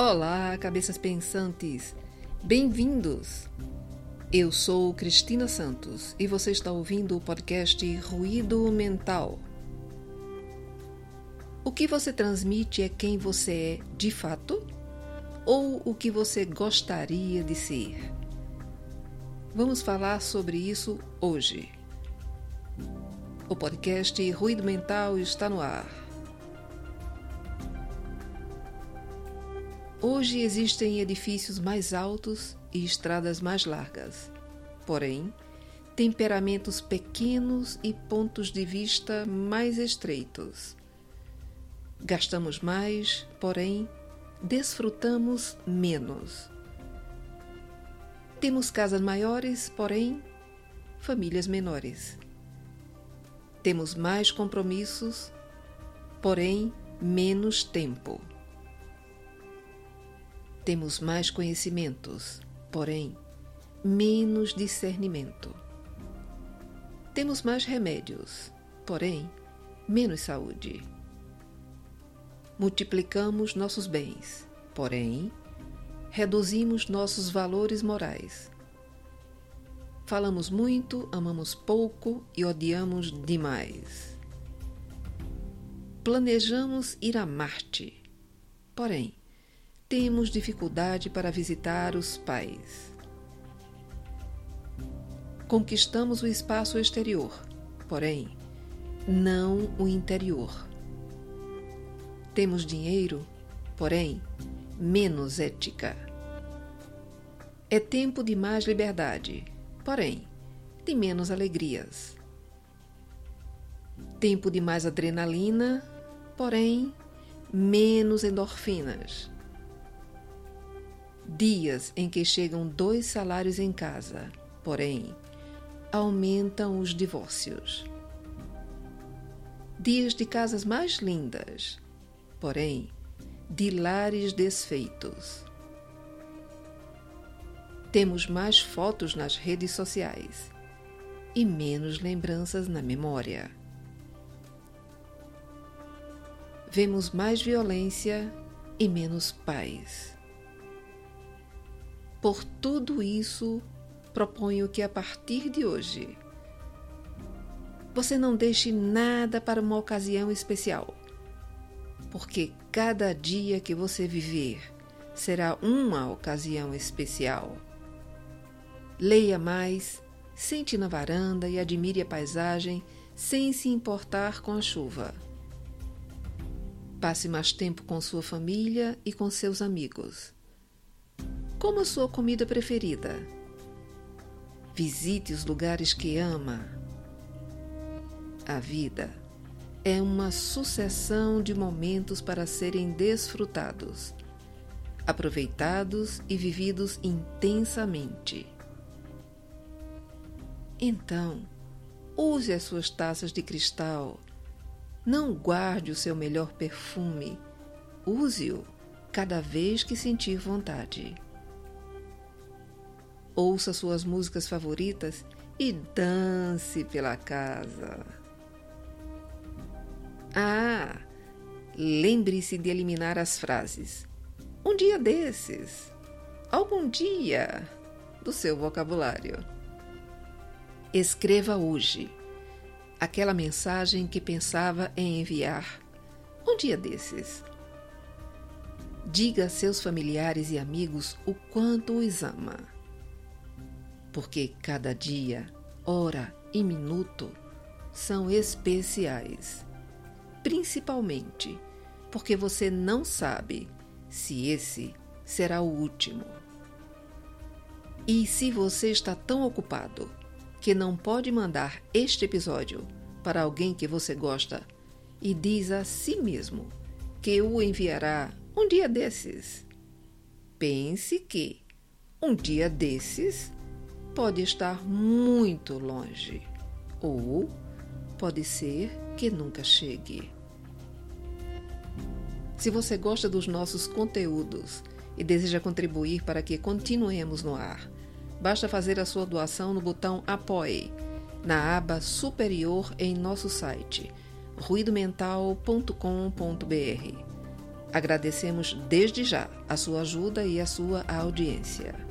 Olá, cabeças pensantes! Bem-vindos! Eu sou Cristina Santos e você está ouvindo o podcast Ruído Mental. O que você transmite é quem você é de fato ou o que você gostaria de ser? Vamos falar sobre isso hoje. O podcast Ruído Mental está no ar. Hoje existem edifícios mais altos e estradas mais largas. Porém, temperamentos pequenos e pontos de vista mais estreitos. Gastamos mais, porém, desfrutamos menos. Temos casas maiores, porém, famílias menores. Temos mais compromissos, porém, menos tempo. Temos mais conhecimentos, porém, menos discernimento. Temos mais remédios, porém, menos saúde. Multiplicamos nossos bens, porém, reduzimos nossos valores morais. Falamos muito, amamos pouco e odiamos demais. Planejamos ir a Marte, porém, temos dificuldade para visitar os pais. Conquistamos o espaço exterior, porém, não o interior. Temos dinheiro, porém, menos ética. É tempo de mais liberdade, porém, de menos alegrias. Tempo de mais adrenalina, porém, menos endorfinas dias em que chegam dois salários em casa, porém, aumentam os divórcios. Dias de casas mais lindas, porém, de lares desfeitos. Temos mais fotos nas redes sociais e menos lembranças na memória. Vemos mais violência e menos paz. Por tudo isso, proponho que a partir de hoje você não deixe nada para uma ocasião especial, porque cada dia que você viver será uma ocasião especial. Leia mais, sente na varanda e admire a paisagem sem se importar com a chuva. Passe mais tempo com sua família e com seus amigos. Como a sua comida preferida. Visite os lugares que ama. A vida é uma sucessão de momentos para serem desfrutados, aproveitados e vividos intensamente. Então, use as suas taças de cristal. Não guarde o seu melhor perfume. Use-o cada vez que sentir vontade ouça suas músicas favoritas e dance pela casa. Ah, lembre-se de eliminar as frases um dia desses, algum dia do seu vocabulário. Escreva hoje aquela mensagem que pensava em enviar um dia desses. Diga a seus familiares e amigos o quanto os ama porque cada dia, hora e minuto são especiais. Principalmente porque você não sabe se esse será o último. E se você está tão ocupado que não pode mandar este episódio para alguém que você gosta e diz a si mesmo que o enviará um dia desses, pense que um dia desses pode estar muito longe ou pode ser que nunca chegue. Se você gosta dos nossos conteúdos e deseja contribuir para que continuemos no ar, basta fazer a sua doação no botão Apoie, na aba superior em nosso site ruidomental.com.br. Agradecemos desde já a sua ajuda e a sua audiência.